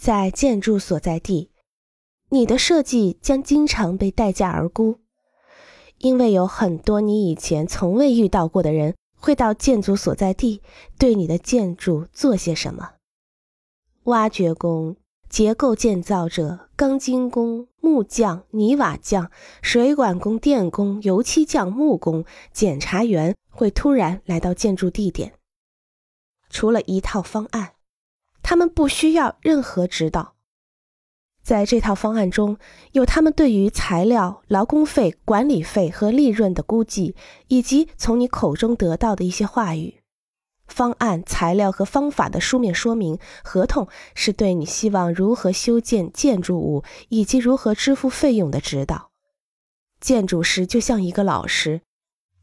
在建筑所在地，你的设计将经常被待价而沽，因为有很多你以前从未遇到过的人会到建筑所在地对你的建筑做些什么。挖掘工、结构建造者、钢筋工、木匠、泥瓦匠、水管工、电工、油漆匠、木工、检查员会突然来到建筑地点。除了一套方案，他们不需要任何指导。在这套方案中有他们对于材料、劳工费、管理费和利润的估计，以及从你口中得到的一些话语。方案、材料和方法的书面说明，合同是对你希望如何修建建筑物以及如何支付费用的指导。建筑师就像一个老师。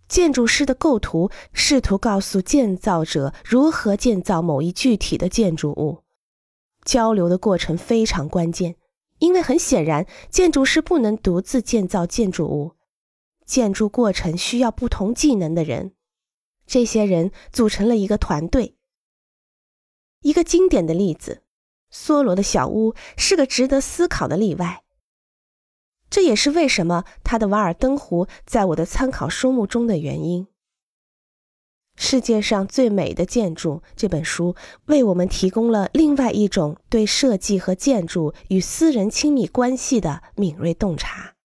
建筑师的构图试图告诉建造者如何建造某一具体的建筑物。交流的过程非常关键，因为很显然，建筑师不能独自建造建筑物。建筑过程需要不同技能的人，这些人组成了一个团队。一个经典的例子，梭罗的小屋是个值得思考的例外。这也是为什么他的《瓦尔登湖》在我的参考书目中的原因。《世界上最美的建筑》这本书为我们提供了另外一种对设计和建筑与私人亲密关系的敏锐洞察。